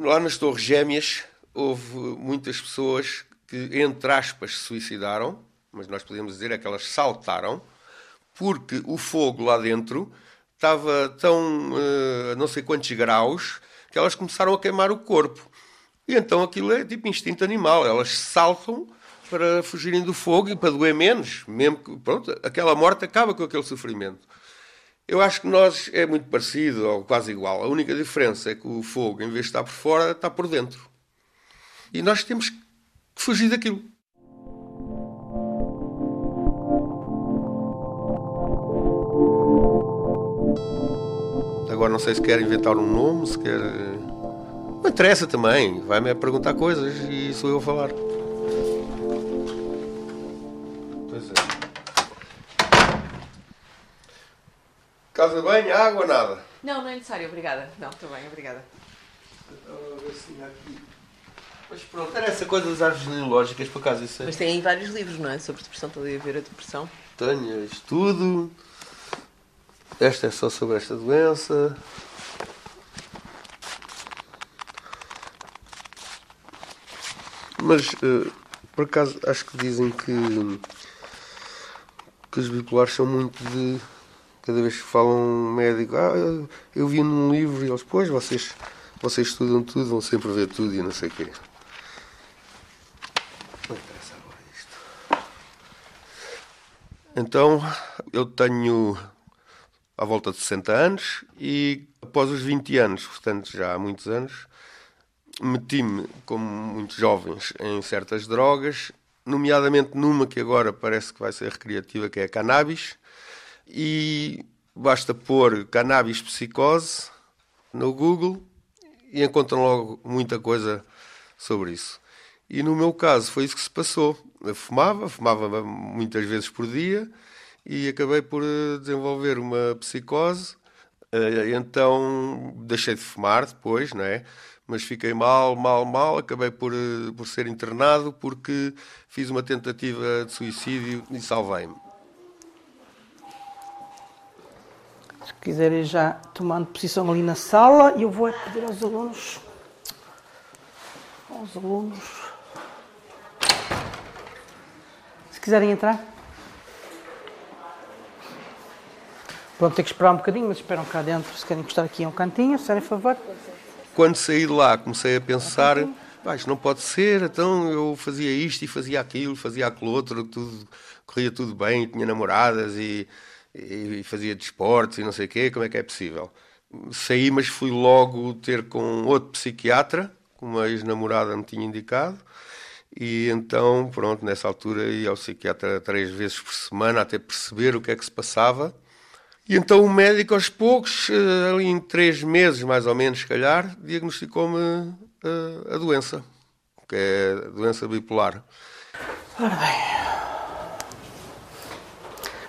Lá nas Torres Gêmeas houve muitas pessoas que, entre aspas, se suicidaram, mas nós podemos dizer é que elas saltaram, porque o fogo lá dentro estava tão uh, a não sei quantos graus que elas começaram a queimar o corpo. E então aquilo é tipo instinto animal, elas saltam para fugirem do fogo e para doer menos, mesmo que, pronto, aquela morte acaba com aquele sofrimento. Eu acho que nós é muito parecido ou quase igual. A única diferença é que o fogo, em vez de estar por fora, está por dentro. E nós temos que fugir daquilo. Agora não sei se quer inventar um nome, se quer. Não interessa também. Vai-me perguntar coisas e sou eu a falar. Casa bem, água, nada? Não, não é necessário, obrigada. Não, estou bem, obrigada. Mas pronto, era essa coisa das árvores genealógicas, por acaso isso é... Mas tem aí vários livros, não é? Sobre depressão, estou ali a ver a depressão. Tenho estudo. Esta é só sobre esta doença. Mas, uh, por acaso, acho que dizem que, que os bipolares são muito de cada vez que falam um médico, ah, eu vi num livro e eles, pois, vocês, vocês estudam tudo, vão sempre ver tudo e não sei o quê. Não interessa agora isto. Então, eu tenho à volta de 60 anos e após os 20 anos, portanto já há muitos anos, meti-me, como muitos jovens, em certas drogas, nomeadamente numa que agora parece que vai ser recreativa, que é a cannabis, e basta pôr cannabis psicose no Google e encontram logo muita coisa sobre isso. E no meu caso foi isso que se passou. Eu fumava, fumava muitas vezes por dia e acabei por eh, desenvolver uma psicose. Eh, então deixei de fumar depois, não é? Mas fiquei mal, mal, mal. Acabei por, eh, por ser internado porque fiz uma tentativa de suicídio e salvei-me. Quiserem já tomando posição ali na sala, eu vou pedir aos alunos. Aos alunos. Se quiserem entrar. Pronto, ter que esperar um bocadinho, mas esperam cá dentro. Se querem encostar aqui a um cantinho, se a favor. Quando saí de lá, comecei a pensar. Ah, isto não pode ser, então eu fazia isto e fazia aquilo, fazia aquilo outro, tudo, corria tudo bem, tinha namoradas e, e fazia desportos e não sei o quê, como é que é possível? Saí, mas fui logo ter com outro psiquiatra, que uma ex-namorada me tinha indicado, e então, pronto, nessa altura ia ao psiquiatra três vezes por semana até perceber o que é que se passava. E então o médico, aos poucos, eh, ali em três meses mais ou menos, se calhar, diagnosticou-me uh, a doença, que é a doença bipolar. Ora bem.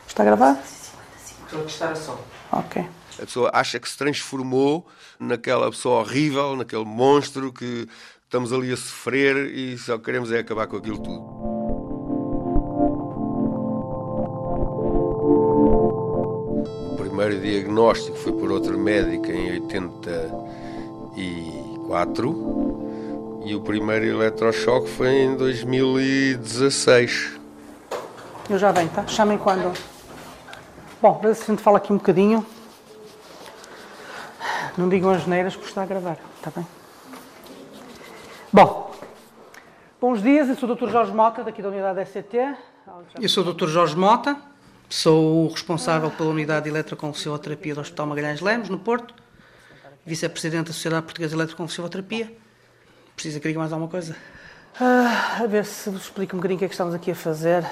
Está gravado? A a som. Ok. A pessoa acha que se transformou naquela pessoa horrível, naquele monstro que estamos ali a sofrer e só queremos é acabar com aquilo tudo. O primeiro diagnóstico foi por outro médico em 84 e o primeiro eletrochoque foi em 2016. Eu já venho, tá? Chamem quando. Bom, a gente fala aqui um bocadinho. Não digam as neiras porque está a gravar, está bem? Bom, bons dias, eu sou o Dr. Jorge Mota, daqui da unidade SCT. Eu sou o Dr. Jorge Mota, sou o responsável pela unidade de eletroconvulsivoterapia do Hospital Magalhães Lemos, no Porto, vice-presidente da Sociedade Portuguesa de Eletroconvulsivoterapia. Precisa que diga mais alguma coisa? Ah, a ver se vos explico um bocadinho o que é que estamos aqui a fazer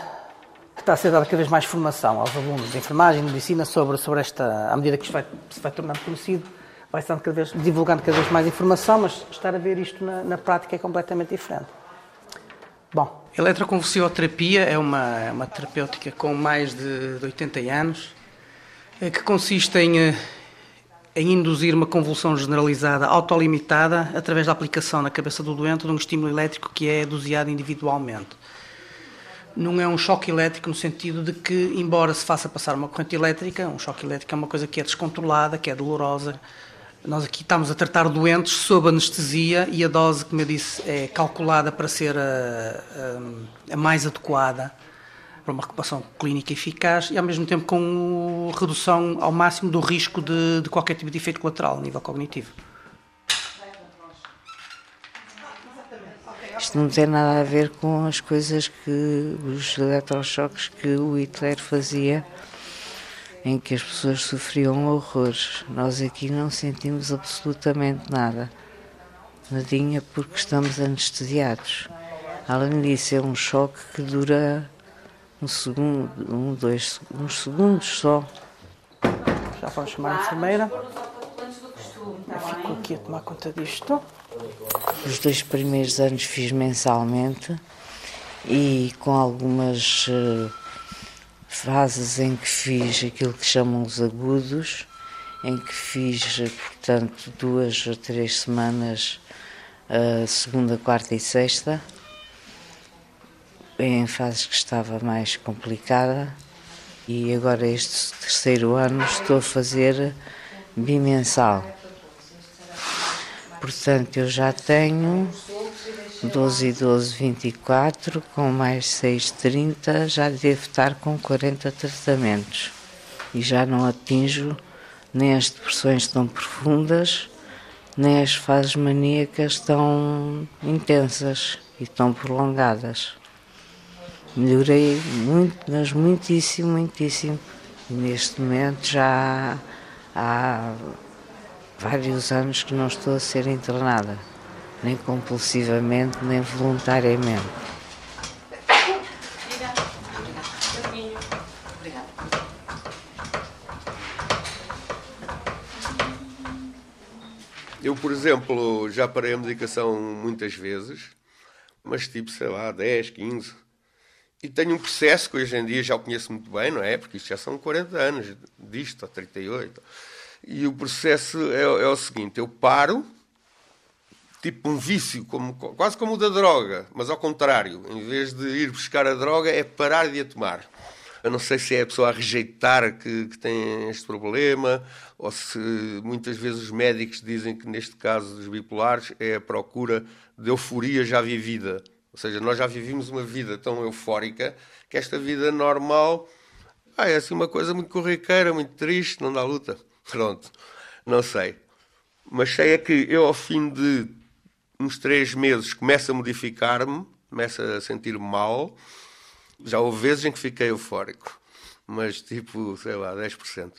está a ser dada cada vez mais formação aos alunos de enfermagem e medicina sobre, sobre esta, à medida que isto vai, se vai tornando conhecido, vai estar cada vez, divulgando cada vez mais informação, mas estar a ver isto na, na prática é completamente diferente. Bom, a eletroconvulsivoterapia é uma, uma terapêutica com mais de, de 80 anos, eh, que consiste em, eh, em induzir uma convulsão generalizada autolimitada através da aplicação na cabeça do doente de um estímulo elétrico que é doseado individualmente não é um choque elétrico no sentido de que, embora se faça passar uma corrente elétrica, um choque elétrico é uma coisa que é descontrolada, que é dolorosa, Nós aqui estamos a tratar doentes sob anestesia e a dose, como eu disse, é calculada para ser a, a, a mais adequada para uma recuperação clínica eficaz e ao mesmo tempo com redução ao máximo do risco de, de qualquer tipo de efeito colateral a nível cognitivo. Isto não tem nada a ver com as coisas que os eletrochoques que o Hitler fazia, em que as pessoas sofriam horrores. Nós aqui não sentimos absolutamente nada. Nadinha porque estamos anestesiados. Além disso, é um choque que dura um segundo, um, dois, uns segundos só. Já vamos chamar a enfermeira. Eu fico aqui a tomar conta disto. Os dois primeiros anos fiz mensalmente e com algumas uh, fases em que fiz aquilo que chamam os agudos, em que fiz, portanto, duas ou três semanas, uh, segunda, quarta e sexta, em fases que estava mais complicada. E agora, este terceiro ano, estou a fazer bimensal. Portanto, eu já tenho 12 e 12, 24, com mais 6, 30, já devo estar com 40 tratamentos. E já não atinjo nem as depressões tão profundas, nem as fases maníacas tão intensas e tão prolongadas. Melhorei muito, mas muitíssimo, muitíssimo. E neste momento já há vários anos que não estou a ser internada, nem compulsivamente, nem voluntariamente. Eu, por exemplo, já parei a medicação muitas vezes, mas tipo, sei lá, 10, 15. E tenho um processo que hoje em dia já o conheço muito bem, não é? Porque isto já são 40 anos disto, ou 38. E o processo é, é, o seguinte: eu paro, tipo um vício, como, quase como o da droga, mas ao contrário, em vez de ir buscar a droga, é parar de a tomar. Eu não sei se é a pessoa a rejeitar que, que tem este problema, ou se muitas vezes os médicos dizem que, neste caso dos bipolares, é a procura de euforia já vivida. Ou seja, nós já vivimos uma vida tão eufórica que esta vida normal ah, é assim uma coisa muito corriqueira, muito triste, não dá luta. Pronto, não sei. Mas sei é que eu, ao fim de uns três meses, começo a modificar-me, começo a sentir-me mal. Já houve vezes em que fiquei eufórico, mas tipo, sei lá, 10%.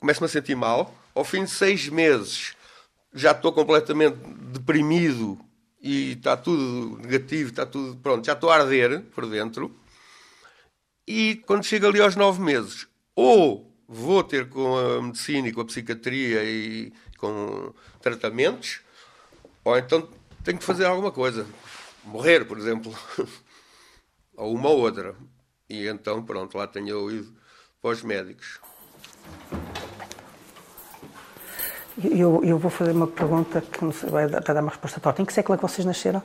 Começo-me a sentir mal. Ao fim de seis meses, já estou completamente deprimido e está tudo negativo, está tudo pronto, já estou a arder por dentro. E quando chego ali aos nove meses, ou vou ter com a medicina e com a psiquiatria e com tratamentos, ou então tenho que fazer alguma coisa. Morrer, por exemplo. ou uma ou outra. E então, pronto, lá tenho eu ido para os médicos. Eu, eu vou fazer uma pergunta que não sei, vai dar uma resposta torta. Em que século é que vocês nasceram?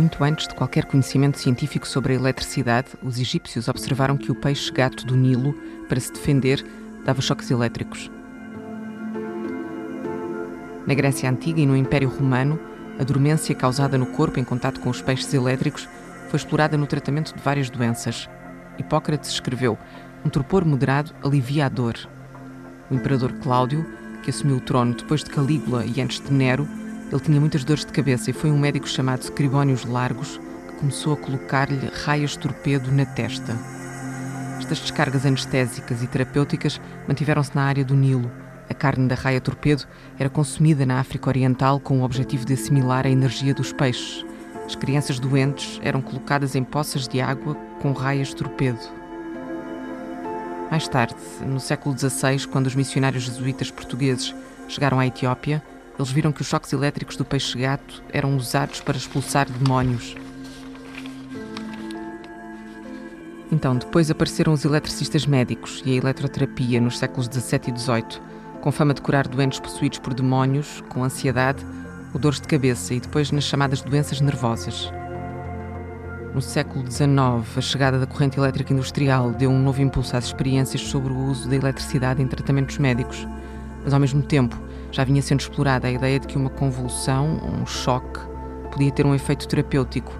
Muito antes de qualquer conhecimento científico sobre a eletricidade, os egípcios observaram que o peixe-gato do Nilo, para se defender, dava choques elétricos. Na Grécia Antiga e no Império Romano, a dormência causada no corpo em contato com os peixes elétricos foi explorada no tratamento de várias doenças. Hipócrates escreveu: Um torpor moderado alivia a dor. O imperador Cláudio, que assumiu o trono depois de Calígula e antes de Nero, ele tinha muitas dores de cabeça e foi um médico chamado Scribónios Largos que começou a colocar-lhe raias torpedo na testa. Estas descargas anestésicas e terapêuticas mantiveram-se na área do Nilo. A carne da raia torpedo era consumida na África Oriental com o objetivo de assimilar a energia dos peixes. As crianças doentes eram colocadas em poças de água com raias torpedo. Mais tarde, no século XVI, quando os missionários jesuítas portugueses chegaram à Etiópia, eles viram que os choques elétricos do peixe-gato eram usados para expulsar demónios. Então, depois apareceram os eletricistas médicos e a eletroterapia nos séculos XVII e XVIII, com fama de curar doentes possuídos por demónios, com ansiedade dores de cabeça e depois nas chamadas doenças nervosas. No século XIX, a chegada da corrente elétrica industrial deu um novo impulso às experiências sobre o uso da eletricidade em tratamentos médicos. Mas, ao mesmo tempo, já vinha sendo explorada a ideia de que uma convulsão um choque podia ter um efeito terapêutico.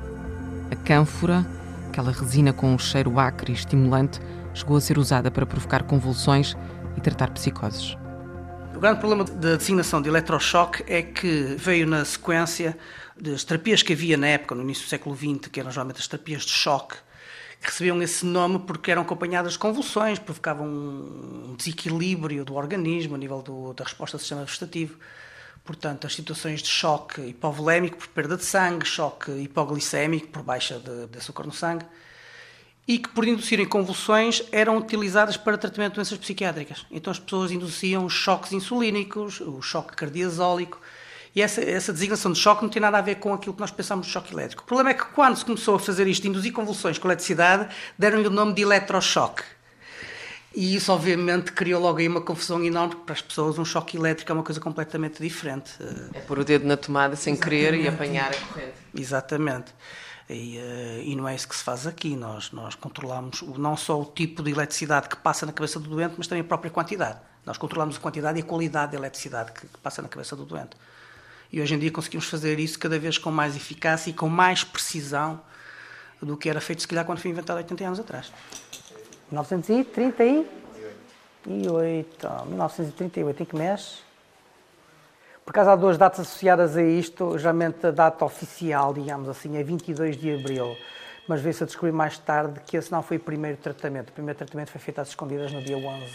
A cânfora, aquela resina com um cheiro acre e estimulante, chegou a ser usada para provocar convulsões e tratar psicoses. O grande problema da designação de eletrochoque é que veio na sequência das terapias que havia na época, no início do século XX, que eram geralmente as terapias de choque, que recebiam esse nome porque eram acompanhadas de convulsões, provocavam um desequilíbrio do organismo a nível do, da resposta do sistema vegetativo. Portanto, as situações de choque hipovolémico por perda de sangue, choque hipoglicémico por baixa de, de açúcar no sangue, e que, por induzirem convulsões, eram utilizadas para tratamento de doenças psiquiátricas. Então, as pessoas induziam choques insulínicos, o choque cardiazólico, e essa, essa designação de choque não tem nada a ver com aquilo que nós pensamos de choque elétrico. O problema é que, quando se começou a fazer isto, induzir convulsões com eletricidade, deram-lhe o nome de eletrochoque. E isso, obviamente, criou logo aí uma confusão enorme, porque para as pessoas um choque elétrico é uma coisa completamente diferente. É pôr o dedo na tomada sem Exatamente. querer e apanhar a corrente. Exatamente. E, uh, e, não é isso que se faz aqui. Nós, nós controlamos o, não só o tipo de eletricidade que passa na cabeça do doente, mas também a própria quantidade. Nós controlamos a quantidade e a qualidade da eletricidade que, que passa na cabeça do doente. E hoje em dia conseguimos fazer isso cada vez com mais eficácia e com mais precisão do que era feito, se calhar, quando foi inventado 80 anos atrás. 1938. 1938, em que mês? Por acaso há duas datas associadas a isto, geralmente a data oficial, digamos assim, é 22 de abril, mas veio-se a descobrir mais tarde que esse não foi o primeiro tratamento. O primeiro tratamento foi feito às escondidas no dia 11,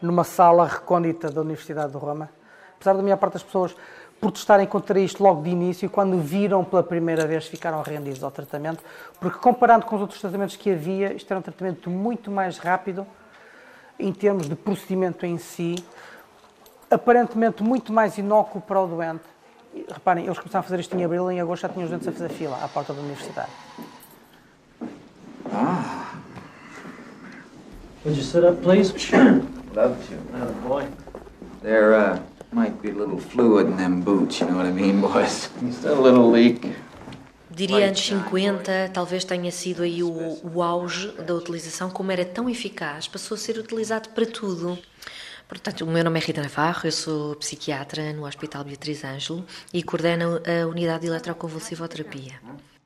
numa sala recôndita da Universidade de Roma. Apesar da minha parte das pessoas protestarem contra isto logo de início, quando viram pela primeira vez, ficaram rendidos ao tratamento, porque comparando com os outros tratamentos que havia, isto era um tratamento muito mais rápido em termos de procedimento em si, aparentemente muito mais inócuo para o doente. E, reparem, eles começaram a fazer isto em abril e em agosto já tinham os doentes a fazer fila à porta da universidade. Ah. Would you sit up, please? Love to. Oh, boy. There uh, might be a little fluid in them boots, you know what I mean, boys? Still a little leak. Diria anos 50, talvez tenha sido aí o, o auge da utilização, como era tão eficaz, passou a ser utilizado para tudo. Portanto, o meu nome é Rita Navarro, eu sou psiquiatra no Hospital Beatriz Ângelo e coordeno a unidade de eletroconvulsivoterapia.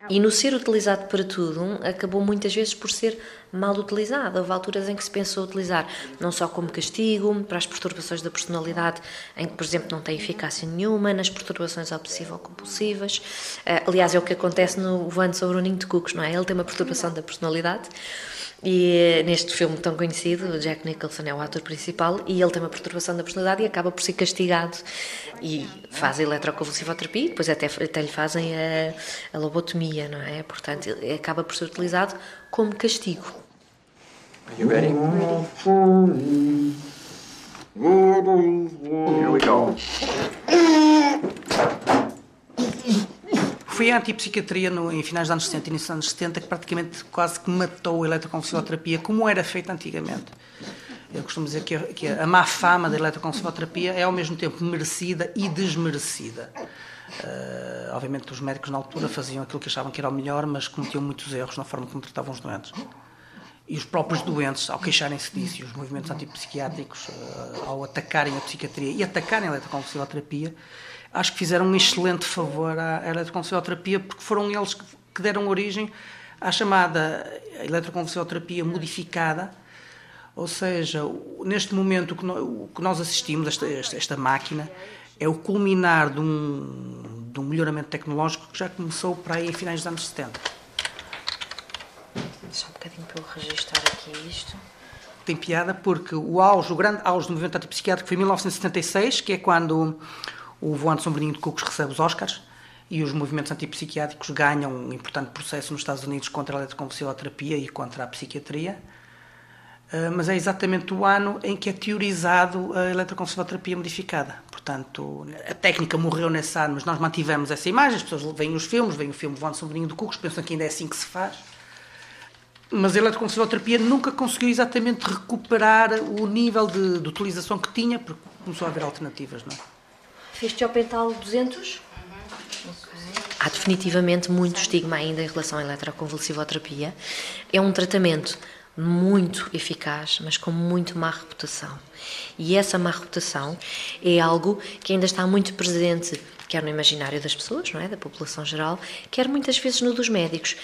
E no ser utilizado para tudo, acabou muitas vezes por ser mal utilizado. Houve alturas em que se pensou utilizar não só como castigo, para as perturbações da personalidade, em que, por exemplo, não tem eficácia nenhuma, nas perturbações obsessivo-compulsivas. Eh, aliás, é o que acontece no Voando sobre o Ninho de Cucos, não é? Ele tem uma perturbação da personalidade e neste filme tão conhecido, Jack Nicholson é o ator principal e ele tem uma perturbação da personalidade e acaba por ser castigado e faz a eletroconvulsivoterapia e depois até, até lhe fazem a, a lobotomia, não é? Portanto, acaba por ser utilizado como castigo. Are you ready? Here we go foi a antipsiquiatria no, em finais dos anos 60 e início dos anos 70 que praticamente quase que matou a eletroconvulsivoterapia como era feita antigamente. Eu costumo dizer que a, que a má fama da eletroconvulsivoterapia é ao mesmo tempo merecida e desmerecida. Uh, obviamente os médicos na altura faziam aquilo que achavam que era o melhor, mas cometiam muitos erros na forma como tratavam os doentes. E os próprios doentes, ao queixarem-se disso, e os movimentos antipsiquiátricos, uh, ao atacarem a psiquiatria e atacarem a eletroconvulsivoterapia, acho que fizeram um excelente favor à eletroconvulsivoterapia, porque foram eles que deram origem à chamada eletroconvulsivoterapia modificada, ou seja, neste momento o que nós assistimos, esta, esta máquina, é o culminar de um, de um melhoramento tecnológico que já começou para aí em finais dos anos 70. Só um bocadinho para eu registrar aqui isto. Tem piada porque o auge, o grande auge do movimento antipsiquiátrico foi em 1976, que é quando o Voando Sombrinho de Cucos recebe os Oscars e os movimentos antipsiquiátricos ganham um importante processo nos Estados Unidos contra a eletroconvulsivoterapia e contra a psiquiatria. Uh, mas é exatamente o ano em que é teorizado a eletroconvulsivoterapia modificada. Portanto, a técnica morreu nesse ano, mas nós mantivemos essa imagem. As pessoas veem os filmes, veem o filme Voando Sombrinho de Cucos, pensam que ainda é assim que se faz. Mas a eletroconvulsivoterapia nunca conseguiu exatamente recuperar o nível de, de utilização que tinha, porque começou a haver alternativas, não é? Ao pental 200? Uhum. Ok. Há definitivamente muito estigma ainda em relação à eletroconvulsivoterapia. É um tratamento muito eficaz, mas com muito má reputação. E essa má reputação é algo que ainda está muito presente, quer no imaginário das pessoas, não é, da população geral, quer muitas vezes no dos médicos,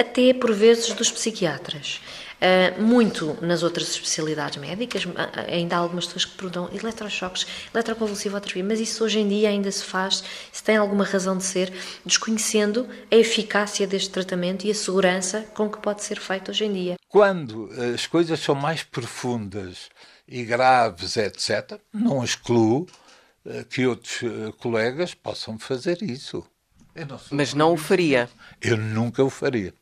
até por vezes dos psiquiatras. Uh, muito nas outras especialidades médicas, ainda há algumas pessoas que perguntam eletrochoques, eletroconvulsivoterapia, mas isso hoje em dia ainda se faz, se tem alguma razão de ser, desconhecendo a eficácia deste tratamento e a segurança com que pode ser feito hoje em dia. Quando as coisas são mais profundas e graves, etc., não excluo que outros colegas possam fazer isso. Não mas não o faria? Eu nunca o faria.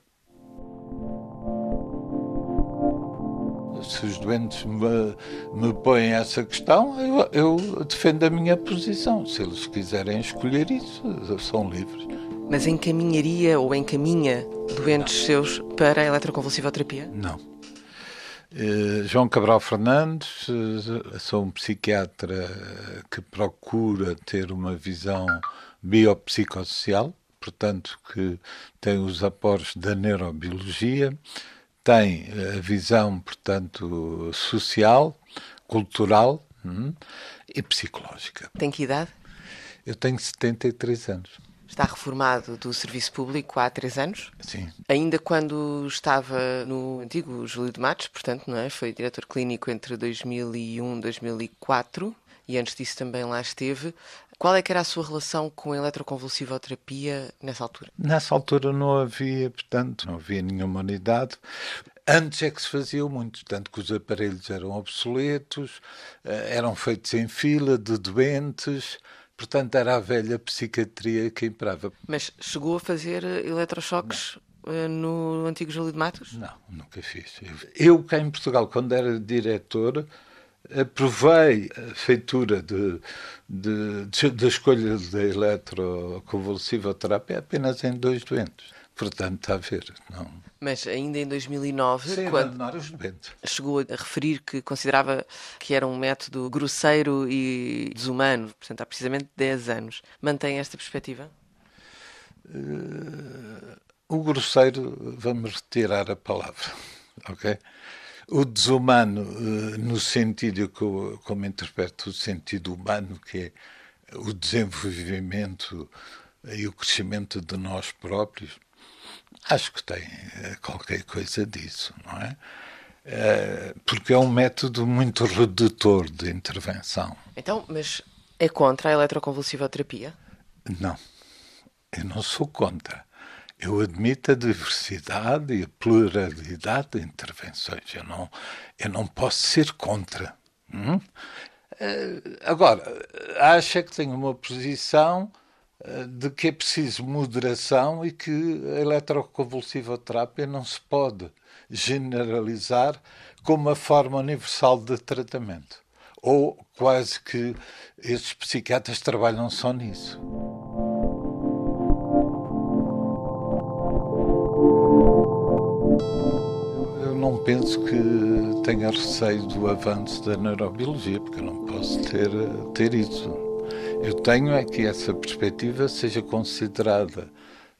Se os doentes me, me põem essa questão, eu, eu defendo a minha posição. Se eles quiserem escolher isso, são livres. Mas encaminharia ou encaminha doentes Não. seus para a eletroconvulsivoterapia? Não. Uh, João Cabral Fernandes, uh, sou um psiquiatra que procura ter uma visão biopsicossocial, portanto, que tem os aporos da neurobiologia tem a visão, portanto, social, cultural hum, e psicológica. Tem que idade? Eu tenho 73 anos. Está reformado do serviço público há três anos? Sim. Ainda quando estava no antigo Júlio de Matos, portanto, não é? Foi diretor clínico entre 2001 e 2004 e antes disso também lá esteve. Qual é que era a sua relação com a eletroconvulsivoterapia nessa altura? Nessa altura não havia, portanto, não havia nenhuma unidade. Antes é que se fazia muito, tanto que os aparelhos eram obsoletos, eh, eram feitos em fila de doentes, portanto era a velha psiquiatria que imperava. Mas chegou a fazer eletrochoques. Eh, no antigo Júlio de Matos? Não, nunca fiz. Eu, cá em Portugal, quando era diretor, aprovei a feitura de, de, de, da escolha da eletroconvulsiva terapia apenas em dois doentes. Portanto, está a ver. Não... Mas ainda em 2009, Sem quando chegou a referir que considerava que era um método grosseiro e desumano, portanto, há precisamente 10 anos, mantém esta perspectiva? Uh, o grosseiro, vamos retirar a palavra, ok? O desumano, eh, no sentido que eu, como interpreto o sentido humano, que é o desenvolvimento e o crescimento de nós próprios, acho que tem eh, qualquer coisa disso, não é? Eh, porque é um método muito redutor de intervenção. Então, mas é contra a eletroconvulsivoterapia? Não, eu não sou contra. Eu admito a diversidade e a pluralidade de intervenções. Eu não, eu não posso ser contra. Hum? Uh, agora, acha que tenho uma posição uh, de que é preciso moderação e que a eletroconvulsivoterapia não se pode generalizar como uma forma universal de tratamento. Ou quase que esses psiquiatras trabalham só nisso. Penso que tenha receio do avanço da neurobiologia, porque eu não posso ter, ter isso. Eu tenho é que essa perspectiva seja considerada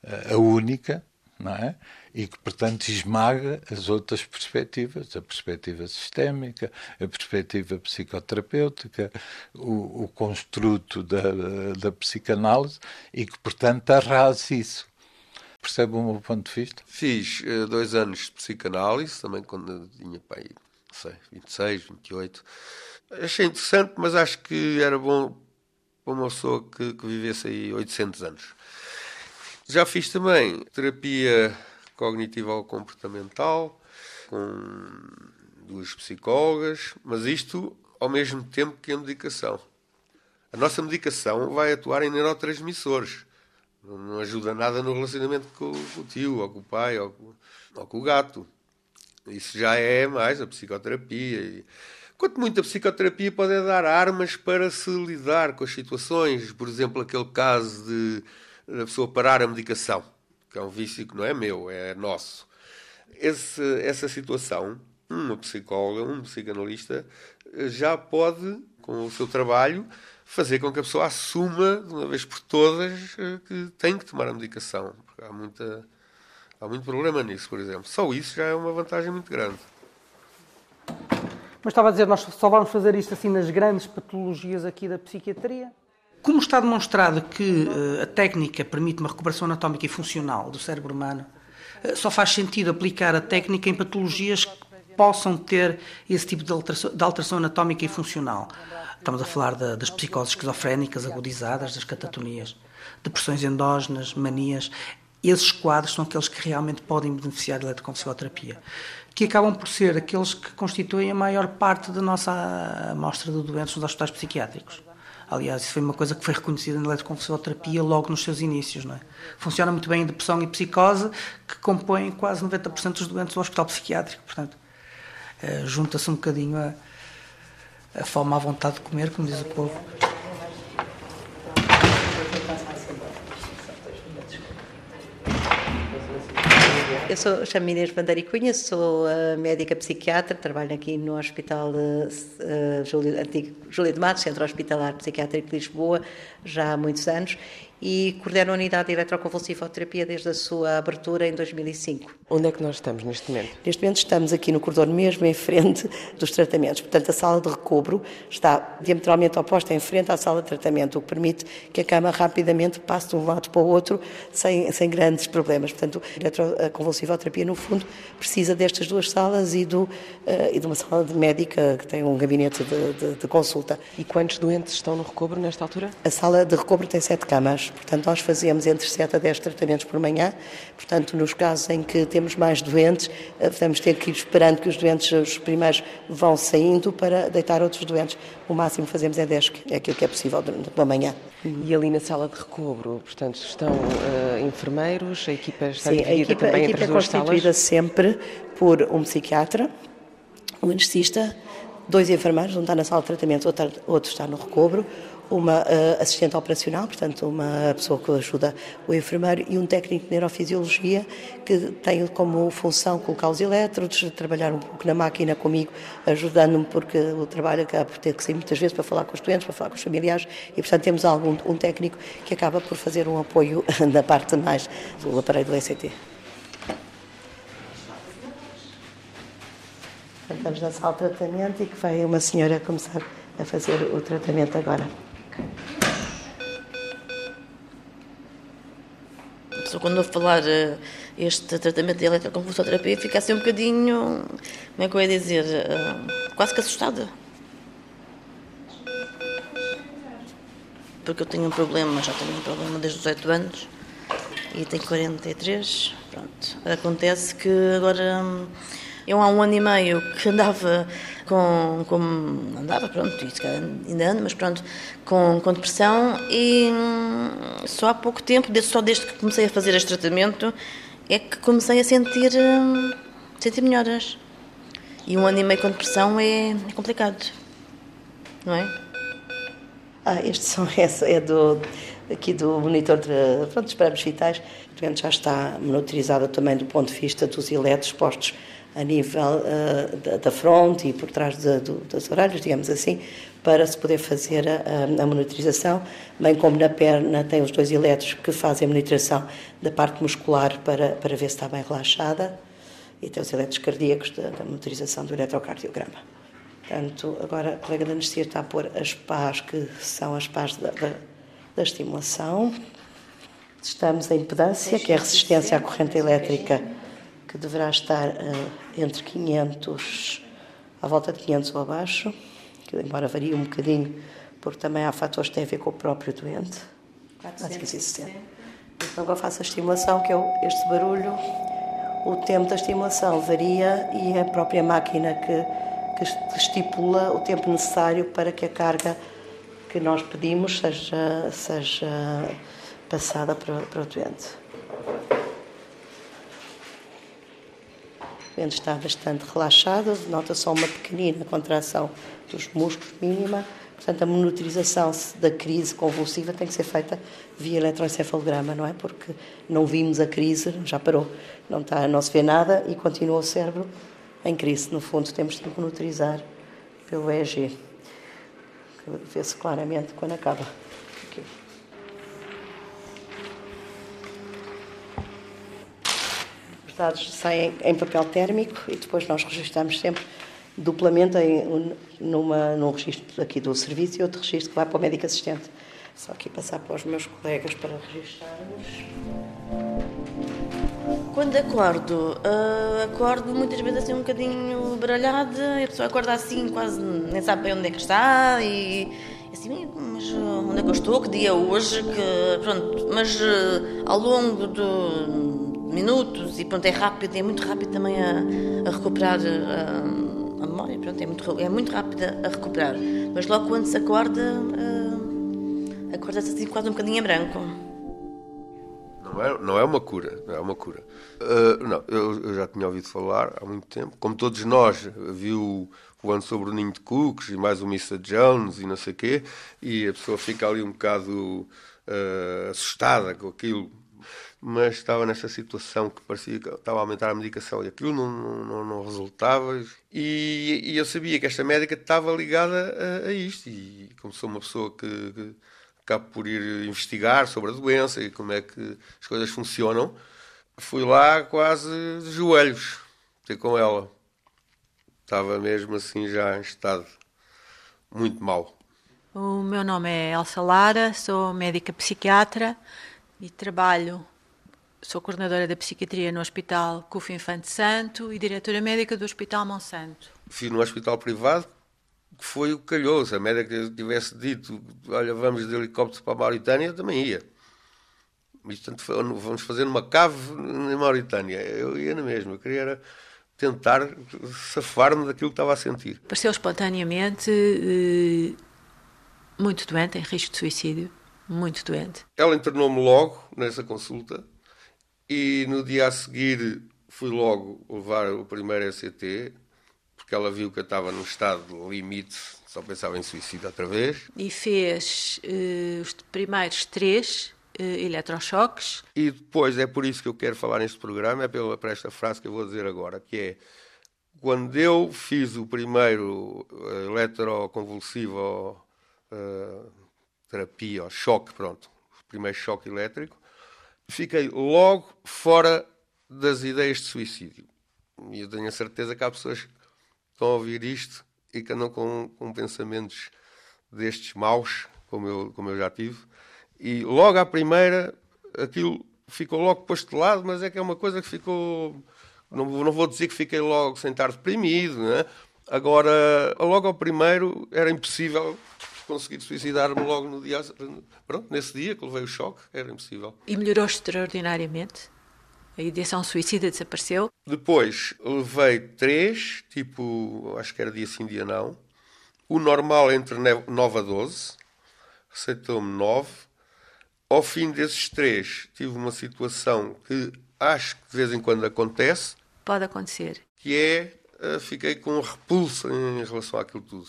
eh, a única, não é? E que, portanto, esmaga as outras perspectivas, a perspectiva sistémica, a perspectiva psicoterapêutica, o, o construto da, da psicanálise, e que, portanto, arrase isso. Percebe o meu ponto de vista? Fiz uh, dois anos de psicanálise, também quando tinha pai, sei, 26, 28. Achei interessante, mas acho que era bom para uma pessoa que, que vivesse aí 800 anos. Já fiz também terapia cognitiva comportamental com duas psicólogas, mas isto ao mesmo tempo que a medicação. A nossa medicação vai atuar em neurotransmissores. Não ajuda nada no relacionamento com, com o tio, ou com o pai, ou com, ou com, o gato. Isso já é mais a psicoterapia. E, quanto muito a psicoterapia pode é dar armas para se lidar com as situações. Por exemplo, aquele caso de a pessoa parar a medicação, que é um vício que não é meu, é nosso. Esse, essa situação, uma psicóloga, um psicanalista, já pode, com o seu trabalho, fazer com que a pessoa assuma de uma vez por todas eh, que tem que tomar a medicação. Porque há, muita, há muito problema nisso, por exemplo. Só isso já é uma vantagem muito grande. Mas estava a dizer, nós só vamos fazer isto assim nas grandes patologias aqui da psiquiatria? Como está demonstrado que uh, a técnica permite uma recuperação anatómica e funcional do cérebro humano, uh, só faz sentido aplicar a técnica em patologias que possam ter esse tipo de alteração, de alteração anatómica e funcional. Estamos a falar de, das psicoses esquizofrénicas agudizadas, das catatonias, depressões endógenas, manias. Esses quadros são aqueles que realmente podem beneficiar da eletroconvulsivoterapia, que acabam por ser aqueles que constituem a maior parte da nossa amostra de doenças nos hospitais psiquiátricos. Aliás, isso foi uma coisa que foi reconhecida na eletroconvulsivoterapia logo nos seus inícios. Não é? Funciona muito bem em depressão e psicose, que compõem quase 90% dos doentes do hospital psiquiátrico. Portanto, eh, junta-se um bocadinho a, a fome à vontade de comer, como diz o povo. Eu sou, chamo-me Inês Cunha, sou médica psiquiatra, trabalho aqui no Hospital uh, Júlio, Antigo Júlio de Matos, Centro Hospitalar Psiquiátrico de Lisboa, já há muitos anos e coordena a unidade de eletroconvulsivoterapia desde a sua abertura em 2005. Onde é que nós estamos neste momento? Neste momento estamos aqui no corredor mesmo em frente dos tratamentos. Portanto, a sala de recobro está diametralmente oposta em frente à sala de tratamento, o que permite que a cama rapidamente passe de um lado para o outro sem, sem grandes problemas. Portanto, a eletroconvulsivoterapia, no fundo, precisa destas duas salas e, do, uh, e de uma sala de médica que tem um gabinete de, de, de consulta. E quantos doentes estão no recobro nesta altura? A sala de recobro tem sete camas. Portanto, nós fazemos entre 7 a 10 tratamentos por manhã. Portanto, nos casos em que temos mais doentes, eh, vamos ter que ir esperando que os doentes, os primeiros, vão saindo para deitar outros doentes. O máximo que fazemos é 10, é aquilo que é possível durante uma manhã. E ali na sala de recobro, portanto, estão uh, enfermeiros, a equipa está Sim, dividida a equipa, também a equipa entre é as duas constituída salas? sempre por um psiquiatra, um anestesista, dois enfermeiros, um está na sala de tratamento, outro, outro está no recobro, uma uh, assistente operacional, portanto, uma pessoa que ajuda o enfermeiro, e um técnico de neurofisiologia que tem como função colocar os elétrodos, trabalhar um pouco na máquina comigo, ajudando-me, porque o trabalho acaba por ter que sair muitas vezes para falar com os doentes, para falar com os familiares, e, portanto, temos algum, um técnico que acaba por fazer um apoio na parte mais do aparelho do ECT. Estamos na sala de tratamento e que vai uma senhora começar a fazer o tratamento agora. Só quando eu falar uh, este tratamento de eletroconvulsoterapia fica assim um bocadinho, como é que eu ia dizer, uh, quase que assustada. Porque eu tenho um problema, já tenho um problema desde os 8 anos e tenho 43, pronto. Acontece que agora, eu há um ano e meio que andava com, com andava, pronto, isso ainda ando, mas pronto, com, com depressão e hum, só há pouco tempo, só desde que comecei a fazer este tratamento, é que comecei a sentir, hum, sentir melhoras. E um ano e meio com depressão é, é complicado, não é? Ah, este som é, é do, aqui do monitor de, pronto, dos parâmetros vitais. Portanto, já está monitorizada também do ponto de vista dos eletros postos a nível uh, da, da, fronte e por trás de, do, das orelhas, digamos assim, para se poder fazer a, a, monitorização, bem como na perna tem os dois eletros que fazem a monitorização da parte muscular para, para ver se está bem relaxada e tem os eletros cardíacos da, da monitorização do eletrocardiograma. Portanto, agora a colega da anestesia está a pôr as pás, que são as pás da, da, da estimulação. Estamos em impedância, que é a resistência à corrente elétrica, que deverá estar uh, entre 500, à volta de 500 ou abaixo, que embora varie um bocadinho, porque também há fatores que têm a ver com o próprio doente. 460. Então agora faço a estimulação, que é este barulho. O tempo da estimulação varia e é a própria máquina que que estipula o tempo necessário para que a carga que nós pedimos seja, seja passada para, para o doente. O doente está bastante relaxado, nota só uma pequenina contração dos músculos mínima. Portanto, a monitorização da crise convulsiva tem que ser feita via eletroencefalograma, não é? Porque não vimos a crise, já parou, não, está, não se vê nada e continua o cérebro em crise. No fundo, temos de monitorizar pelo EEG. vê-se claramente quando acaba. Dados saem em papel térmico e depois nós registramos sempre duplamente em, numa, num registro aqui do serviço e outro registro que vai para o médico assistente. Só aqui passar para os meus colegas para registarmos. Quando acordo, uh, acordo muitas vezes assim um bocadinho baralhada, e a pessoa acorda assim, quase nem sabe bem onde é que está e assim, mas onde é que eu estou, que dia é hoje, que pronto, mas uh, ao longo de minutos e pronto, é rápido, é muito rápido também a, a recuperar uh, a memória, pronto, é muito, é muito rápida a recuperar, mas logo quando se acorda, acorda-se assim quase um bocadinho em branco. Não é, não é uma cura, não é uma cura. Uh, não, eu, eu, já tinha ouvido falar há muito tempo. Como todos nós, viu o ano sobre o ninho de cooks e mais o Missa Jones e não sei o quê, e a pessoa fica ali um bocado uh, assustada com aquilo. Mas estava nessa situação que parecia que estava a aumentar a medicação e aquilo não, não, não resultava. E, e, eu sabia que esta médica estava ligada a, a isto. E como sou uma pessoa que, que por ir investigar sobre a doença e como é que as coisas funcionam. Fui lá quase de joelhos ter com ela. Estava mesmo assim já em estado muito mau. O meu nome é Elsa Lara, sou médica psiquiatra e trabalho, sou coordenadora da psiquiatria no Hospital CUF Infante Santo e diretora médica do Hospital Monsanto. Fui no hospital privado que foi o calhou. Se a médica tivesse dito, olha, vamos de helicóptero para a Mauritânia, também ia. Mas, tanto, vamos fazer uma cave na Mauritânia. Eu ia na mesma. Eu queria era tentar safar-me daquilo que estava a sentir. Pareceu espontaneamente eh, muito doente, em risco de suicídio. Muito doente. Ela internou-me logo nessa consulta e no dia a seguir fui logo levar o primeiro ECT porque ela viu que eu estava num estado de limite, só pensava em suicídio outra vez. E fez uh, os primeiros três uh, eletrochoques. E depois, é por isso que eu quero falar neste programa, é pela, por esta frase que eu vou dizer agora, que é quando eu fiz o primeiro uh, eletroconvulsivo uh, terapia, ou choque, pronto, o primeiro choque elétrico, fiquei logo fora das ideias de suicídio. E eu tenho a certeza que há pessoas estão a ouvir isto e que andam com, com pensamentos destes maus, como eu, como eu já tive, e logo à primeira aquilo ficou logo posto de lado, mas é que é uma coisa que ficou. Não, não vou dizer que fiquei logo sem estar deprimido, né? agora, logo ao primeiro, era impossível conseguir suicidar-me logo no dia. Pronto, nesse dia que levei o choque, era impossível. E melhorou extraordinariamente? a ideação suicida desapareceu. Depois levei três, tipo, acho que era dia sim, dia não. O normal entre 9 a 12, receitou-me 9. Ao fim desses três, tive uma situação que acho que de vez em quando acontece. Pode acontecer. Que é, eh, fiquei com repulso em relação àquilo tudo.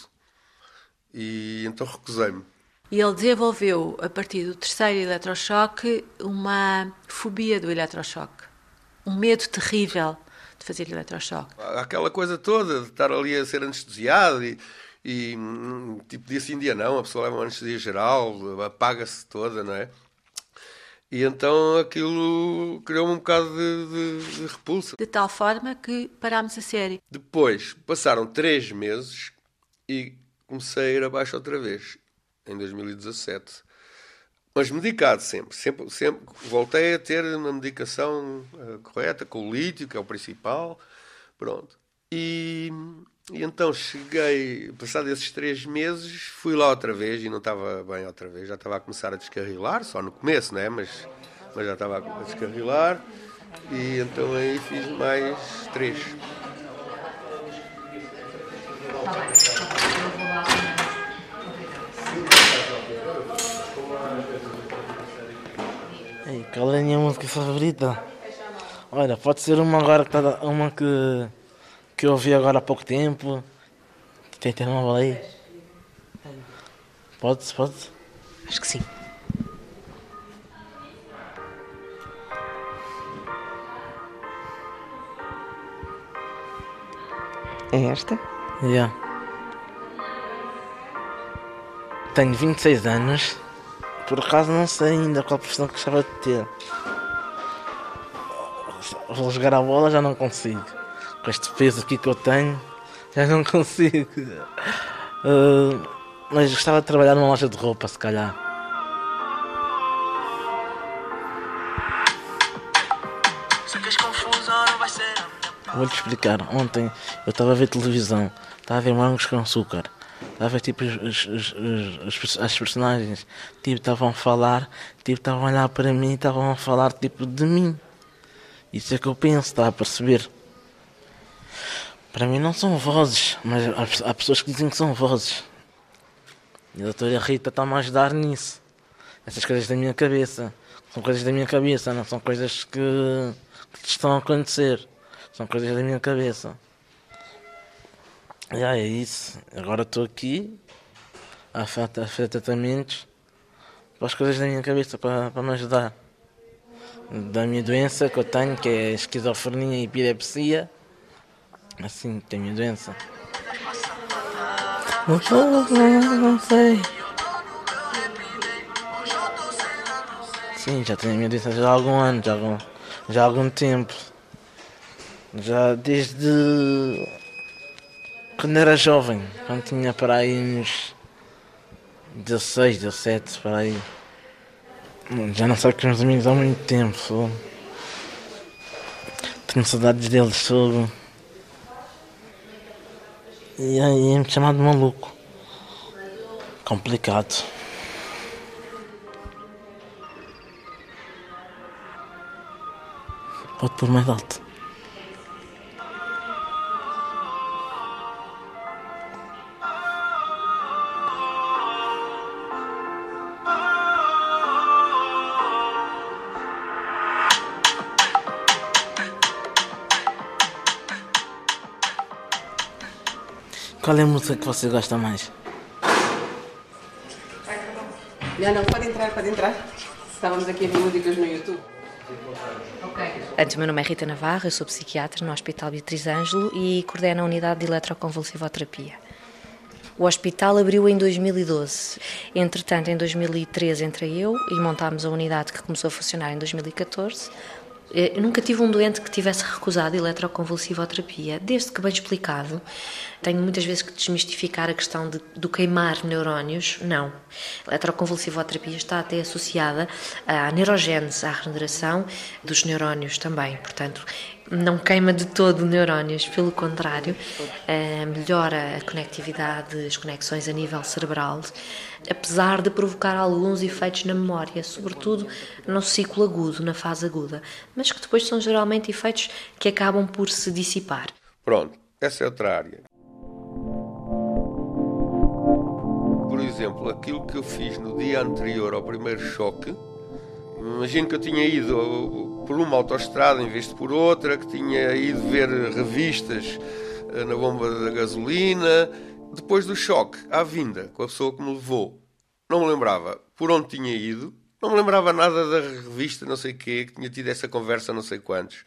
E então recusei-me. E ele desenvolveu, a partir do terceiro eletrochoque, uma fobia do eletrochoque um medo terrível de fazer eletrochoque. Aquela coisa toda de estar ali a ser anestesiado e, e hum, tipo dia sim, dia não, a pessoa leva uma anestesia geral, apaga-se toda, não é? E então aquilo criou-me um bocado de, de, de, repulsa. De tal forma que parámos a série. Depois passaram três meses e comecei a ir abaixo outra vez, em 2017 mas medicado sempre, sempre, sempre voltei a ter uma medicação uh, correta, com o lítio, que é o principal, pronto. E, e então cheguei, passado esses três meses, fui lá outra vez e não estava bem outra vez, já estava a começar a descarrilar, só no começo, né? mas, mas já estava a descarrilar, e então aí fiz mais três. Qual é a minha música favorita? Olha, pode ser uma agora que tá, uma que, que eu ouvi agora há pouco tempo. Tem uma aí. Pode, pode? Acho que sim. É esta? Yeah. tenho 26 anos. Por acaso não sei ainda qual profissão que gostava de ter. Vou jogar a bola já não consigo. Com este peso aqui que eu tenho, já não consigo. Uh, mas gostava de trabalhar numa loja de roupa, se calhar. Vou-te explicar. Ontem eu estava a ver televisão, estava a ver morangos com açúcar. Estava tipo os, os, os, as personagens tipo estavam a falar, tipo estavam a olhar para mim, estavam a falar tipo de mim. Isso é que eu penso, está a perceber? Para mim não são vozes, mas há pessoas que dizem que são vozes. E a doutora Rita está-me a ajudar nisso. Essas coisas da minha cabeça. São coisas da minha cabeça, não são coisas que, que estão a acontecer. São coisas da minha cabeça. E é isso. Agora estou aqui a fazer tratamentos para as coisas da minha cabeça, para, para me ajudar. Da minha doença que eu tenho, que é esquizofrenia e epilepsia. Assim, que é a minha doença. Não sei. Sim, já tenho a minha doença já há algum ano, já há algum, já há algum tempo. Já desde quando era jovem, quando tinha para aí uns 16, 17, para aí. Já não sei com os meus amigos há muito tempo. Sou... Tenho saudades deles, sou. E aí é-me chamado maluco. Complicado. Pode pôr mais alto. Qual é a música que você gosta mais? Não, não, pode entrar, pode entrar. Estávamos aqui a ver músicas no YouTube. Antes, o meu nome é Rita Navarro, eu sou psiquiatra no Hospital Beatriz Ângelo e coordeno a unidade de eletroconvulsivoterapia. O hospital abriu em 2012. Entretanto, em 2013 entrei eu e montámos a unidade que começou a funcionar em 2014. Eh, eu nunca tive um doente que tivesse recusado eletroconvulsivoterapia, desde que bem explicado. Tenho muitas vezes que desmistificar a questão de, do queimar neurónios. Não. A eletroconvulsivoterapia está até associada à neurogênese, à regeneração dos neurónios também. Portanto, não queima de todo neurónios, pelo contrário, eh, melhora a conectividade, as conexões a nível cerebral, apesar de provocar alguns efeitos na memória, sobretudo no ciclo agudo, na fase aguda, mas que depois são geralmente efeitos que acabam por se dissipar. Pronto, essa é outra área. Por exemplo, aquilo que eu fiz no dia anterior ao primeiro choque, imagino que eu tinha ido por uma autoestrada em vez de por outra, que tinha ido ver revistas eh, na bomba da gasolina. Depois do choque, à vinda, com a pessoa que me levou, não me lembrava por onde tinha ido, não me lembrava nada da revista, não sei quê, que tinha tido essa conversa, não sei quantos.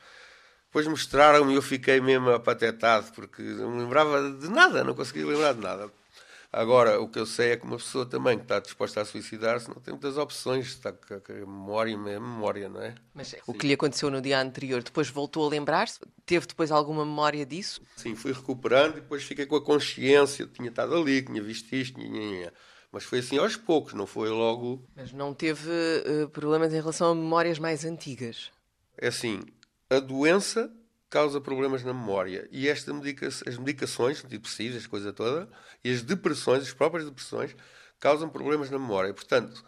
Depois mostraram-me e eu fiquei mesmo apatetado, porque não me lembrava de nada, não conseguia lembrar de nada. Agora, o que eu sei é que uma pessoa também que está disposta a suicidar-se não tem muitas opções, está com a memória, é memória, não é? Mas o que lhe aconteceu no dia anterior, depois voltou a lembrar-se? Teve depois alguma memória disso? Sim, fui recuperando e depois fiquei com a consciência, tinha estado ali, tinha visto isto, tinha, tinha. mas foi assim aos poucos, não foi logo. Mas não teve uh, problemas em relação a memórias mais antigas? É assim, a doença causa problemas na memória. E esta medica as medicações, antidepressivas, coisa toda, e as depressões, as próprias depressões, causam problemas na memória. Portanto,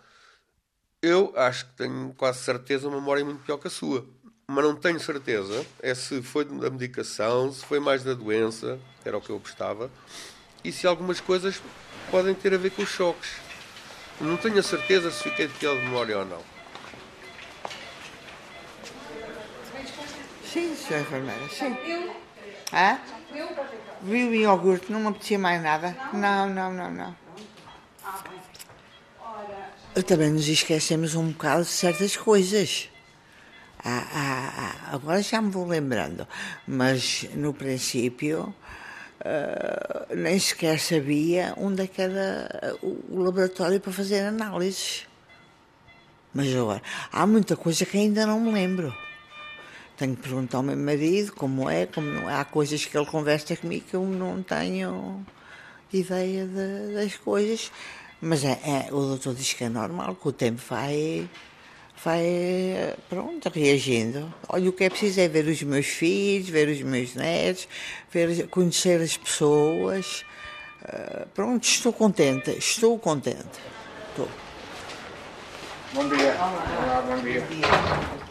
eu acho que tenho quase certeza uma memória muito pior que a sua. Mas não tenho certeza é se foi da medicação, se foi mais da doença, era o que eu gostava, e se algumas coisas podem ter a ver com os choques. Não tenho a certeza se fiquei de pior de memória ou não. Sim, senhora enfermeira, sim. Hã? Vi o iogurte, não me apetecia mais nada. Não, não, não, não. Também nos esquecemos um bocado de certas coisas. Ah, ah, ah, agora já me vou lembrando. Mas no princípio uh, nem sequer sabia onde é que era o laboratório para fazer análises. Mas agora, há muita coisa que ainda não me lembro. Tenho que perguntar ao meu marido como é, como não é. Há coisas que ele conversa comigo que eu não tenho ideia de, das coisas. Mas é, é, o doutor diz que é normal, que o tempo vai, vai pronto, reagindo. Olha, o que é preciso é ver os meus filhos, ver os meus netos, ver, conhecer as pessoas. Uh, pronto, estou contente, estou contente. Estou. Bom dia. Olá. Olá, bom dia.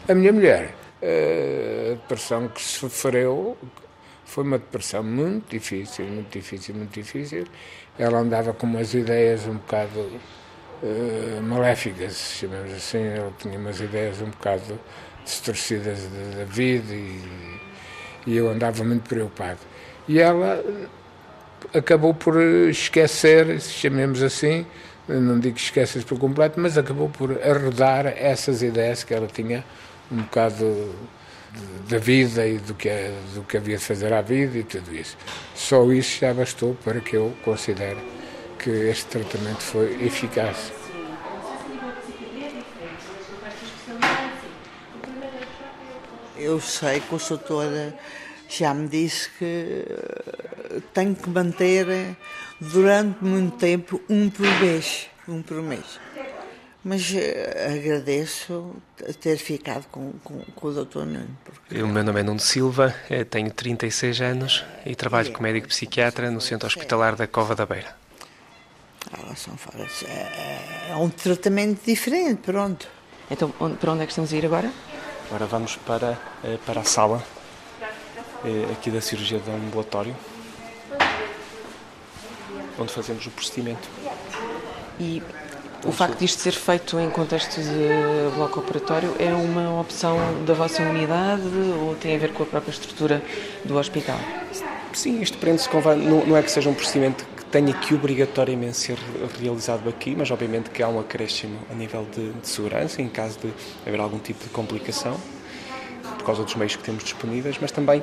A minha mulher, a depressão que sofreu foi uma depressão muito difícil, muito difícil, muito difícil. Ela andava com umas ideias um bocado uh, maléficas, chamamos assim. Ela tinha umas ideias um bocado distorcidas da vida e, e eu andava muito preocupado. E ela acabou por esquecer, chamemos assim, não digo que por completo, mas acabou por arredar essas ideias que ela tinha um bocado da vida e do que, é, do que havia de fazer à vida e tudo isso. Só isso já bastou para que eu considere que este tratamento foi eficaz. Eu sei que o doutor já me disse que tenho que manter durante muito tempo um por mês, um por mês. Mas uh, agradeço ter ficado com, com, com o Dr. Nuno. Porque... O meu nome é Nuno Silva, eh, tenho 36 anos e trabalho como médico psiquiatra no Centro Hospitalar da Cova da Beira. Ah, são fora. É, é um tratamento diferente, pronto. Então, para onde é que estamos a ir agora? Agora vamos para, eh, para a sala aqui da cirurgia do ambulatório onde fazemos o procedimento. E o facto disto ser feito em contexto de bloco operatório é uma opção da vossa unidade ou tem a ver com a própria estrutura do hospital? Sim, isto prende-se com. Não é que seja um procedimento que tenha que obrigatoriamente ser realizado aqui, mas obviamente que há um acréscimo a nível de, de segurança em caso de haver algum tipo de complicação, por causa dos meios que temos disponíveis, mas também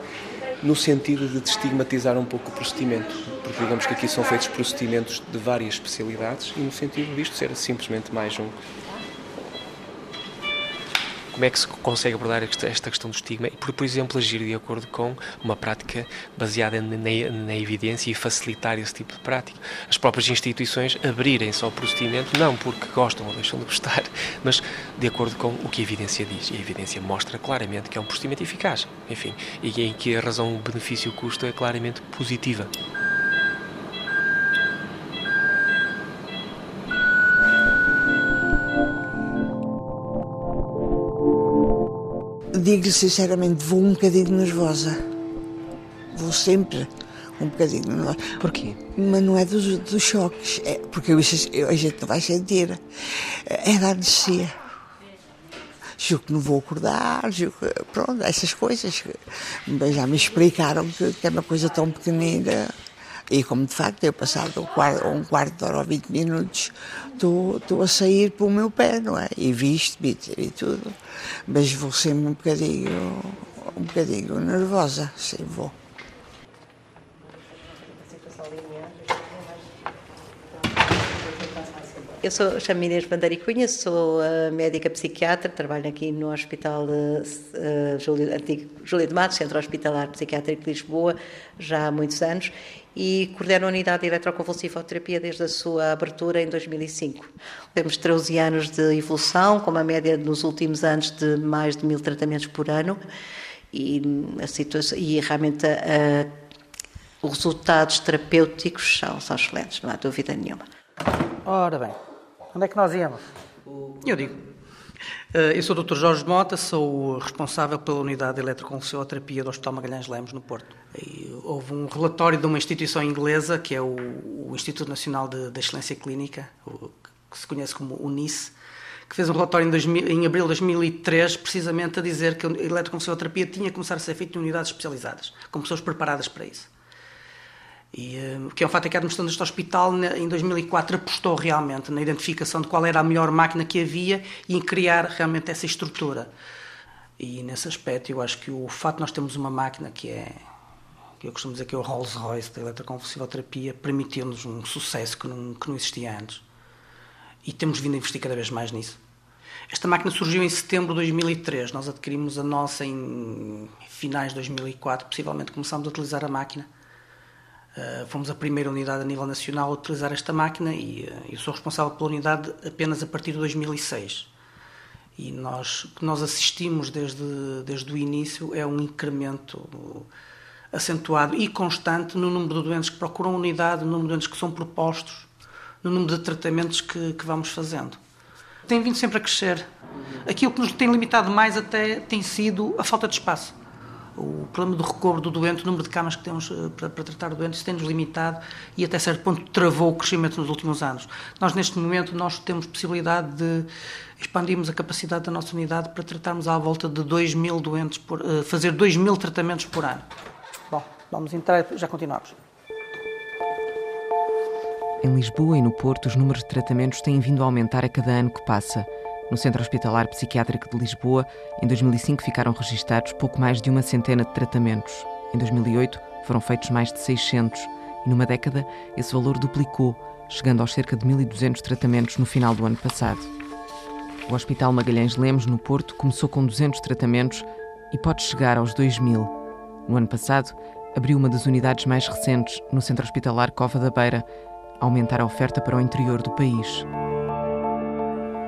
no sentido de destigmatizar um pouco o procedimento, porque digamos que aqui são feitos procedimentos de várias especialidades e no sentido disto ser simplesmente mais um. Como é que se consegue abordar esta questão do estigma? E, por, por exemplo, agir de acordo com uma prática baseada na, na, evidência e facilitar esse tipo de prática. As próprias instituições abrirem-se ao procedimento, não porque gostam ou deixam de gostar, mas de acordo com o que a evidência diz. E a evidência mostra claramente que é um procedimento eficaz, enfim, e em que a razão benefício-custo é claramente positiva. Digo-lhe sinceramente, vou um bocadinho nervosa. Vou sempre um bocadinho nervosa. Porquê? Mas não é dos, dos choques, é porque eu, eu, a gente não vai sentir. É da anestesia. Julgo que não vou acordar, julgo que, pronto, essas coisas. Já me explicaram que, que é uma coisa tão pequenina. E como de facto eu passado um quarto, de hora ou 20 minutos, estou a sair para o meu pé, não é? E visto, e, e tudo. Mas vou sempre um bocadinho, um bocadinho nervosa, sim, vou. Eu sou chamo Inês Bandaricunha, sou uh, médica psiquiatra, trabalho aqui no Hospital uh, Júlio, antigo Júlio de Matos, Centro Hospitalar Psiquiátrico de Lisboa, já há muitos anos, e coordeno a unidade de eletroconvulsivoterapia desde a sua abertura em 2005. Temos 13 anos de evolução, com uma média nos últimos anos de mais de mil tratamentos por ano, e, a situação, e realmente uh, os resultados terapêuticos são, são excelentes, não há dúvida nenhuma. Ora bem, Onde é que nós íamos? Eu digo. Eh, eu sou o Dr. Jorge Mota, sou responsável pela unidade de eletroconvulsioterapia do Hospital Magalhães Lemos, no Porto. E houve um relatório de uma instituição inglesa, que é o, o Instituto Nacional de, de Excelência Clínica, que se conhece como UNICE, que fez um relatório em, 2000, em abril de 2003, precisamente a dizer que a eletroconvulsioterapia tinha que começar a ser feita em unidades especializadas, com pessoas preparadas para isso. E, o eh, que é um fato é que a administração deste hospital, em 2004, apostou realmente na identificação de qual era a melhor máquina que havia e em criar realmente essa estrutura. E nesse aspecto, eu acho que o fato de nós termos uma máquina que é que eu costumo dizer que é o Rolls Royce da eletroconvulsivoterapia, permitiu-nos um sucesso que não, que não existia antes. E temos vindo a investir cada vez mais nisso. Esta máquina surgiu em setembro de 2003. Nós adquirimos a nossa em finais de 2004. Possivelmente começámos a utilizar a máquina. Uh, fomos a primeira unidade a nível nacional a utilizar esta máquina e uh, eu sou responsável pela unidade apenas a partir de 2006. E nós, o que nós assistimos desde, desde o início é um incremento acentuado e constante no número de doentes que procuram unidade, no número de doentes que são propostos, no número de tratamentos que, que vamos fazendo tem vindo sempre a crescer. Aquilo que nos tem limitado mais até tem sido a falta de espaço. O problema do recobro do doente, o número de camas que temos eh, para, para tratar doentes tem-nos limitado e até certo ponto travou o crescimento nos últimos anos. Nós neste momento nós temos possibilidade de expandirmos a capacidade da nossa unidade para tratarmos à volta de 2 mil doentes, por, uh, fazer 2 mil tratamentos por ano. Bom, vamos entrar, já continuamos. Em Lisboa e no Porto, os números de tratamentos têm vindo a aumentar a cada ano que passa. No Centro Hospitalar Psiquiátrico de Lisboa, em 2005 ficaram registados pouco mais de uma centena de tratamentos. Em 2008 foram feitos mais de 600 e numa década esse valor duplicou, chegando aos cerca de 1.200 tratamentos no final do ano passado. O Hospital Magalhães Lemos, no Porto, começou com 200 tratamentos e pode chegar aos 2.000. No ano passado, abriu uma das unidades mais recentes no Centro Hospitalar Cova da Beira, aumentar a oferta para o interior do país.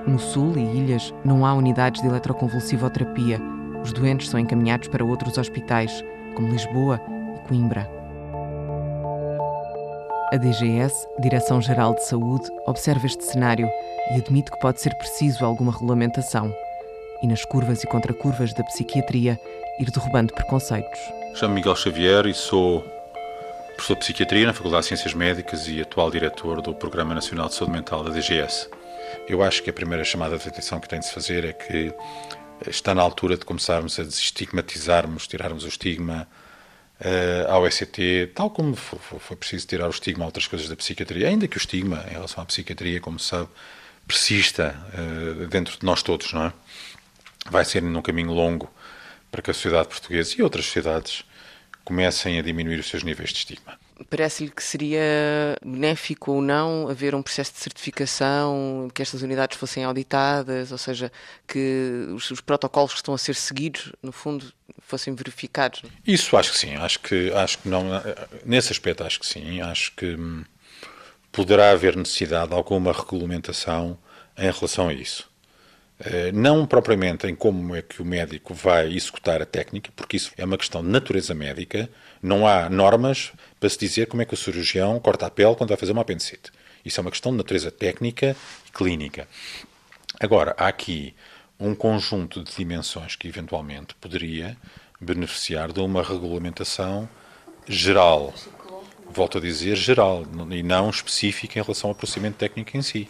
No Sul e ilhas não há unidades de eletroconvulsivoterapia. Os doentes são encaminhados para outros hospitais, como Lisboa e Coimbra. A DGS, Direção-Geral de Saúde, observa este cenário e admite que pode ser preciso alguma regulamentação e, nas curvas e contracurvas da psiquiatria, ir derrubando preconceitos. Chamo Miguel Xavier e sou professor de Psiquiatria na Faculdade de Ciências Médicas e atual diretor do Programa Nacional de Saúde Mental da DGS. Eu acho que a primeira chamada de atenção que tem de se fazer é que está na altura de começarmos a desestigmatizarmos, tirarmos o estigma uh, ao ECT, tal como foi, preciso tirar o estigma a outras coisas da psiquiatria, ainda que o estigma em relação à psiquiatria, como se sabe, persista uh, dentro de nós todos, não é? Vai ser num caminho longo para que a sociedade portuguesa e outras sociedades comecem a diminuir os seus níveis de estigma. Parece-lhe que seria benéfico ou não haver um processo de certificação, que estas unidades fossem auditadas, ou seja, que os, os protocolos que estão a ser seguidos, no fundo, fossem verificados? Isso acho que sim, acho que, acho que não, nesse aspecto acho que sim, acho que hum, poderá haver necessidade de alguma regulamentação em relação a isso. Eh, não propriamente em como é que o médico vai executar a técnica, porque isso é uma questão de natureza médica, não há normas para se dizer como é que o cirurgião corta a pele quando vai fazer uma apendicite. Isso é uma questão de natureza técnica e clínica. Agora, há aqui um conjunto de dimensões que eventualmente poderia beneficiar de uma regulamentação geral. Volto a dizer geral, e não específica em relação ao procedimento técnico em si.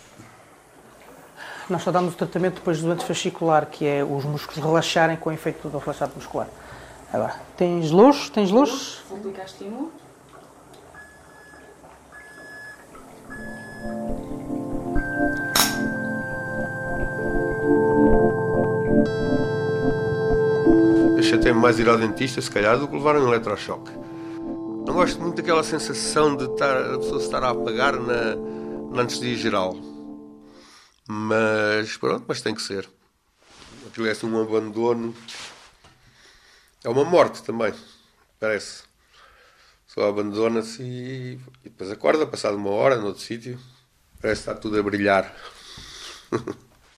Nós só damos o tratamento depois do doente fascicular, que é os músculos relaxarem com o efeito do relaxamento muscular. Agora, tens luz? Tens luz? Vou aplicar estímulo. Deixa até mais ir ao dentista, se calhar, do que levar um eletrochoque. Não gosto muito daquela sensação de estar, a pessoa estar a apagar na, na anestesia geral. Mas pronto, mas tem que ser. Aquilo é assim um abandono. É uma morte também, parece. Só abandona-se e, e depois acorda, passado uma hora, noutro sítio. Parece que está tudo a brilhar.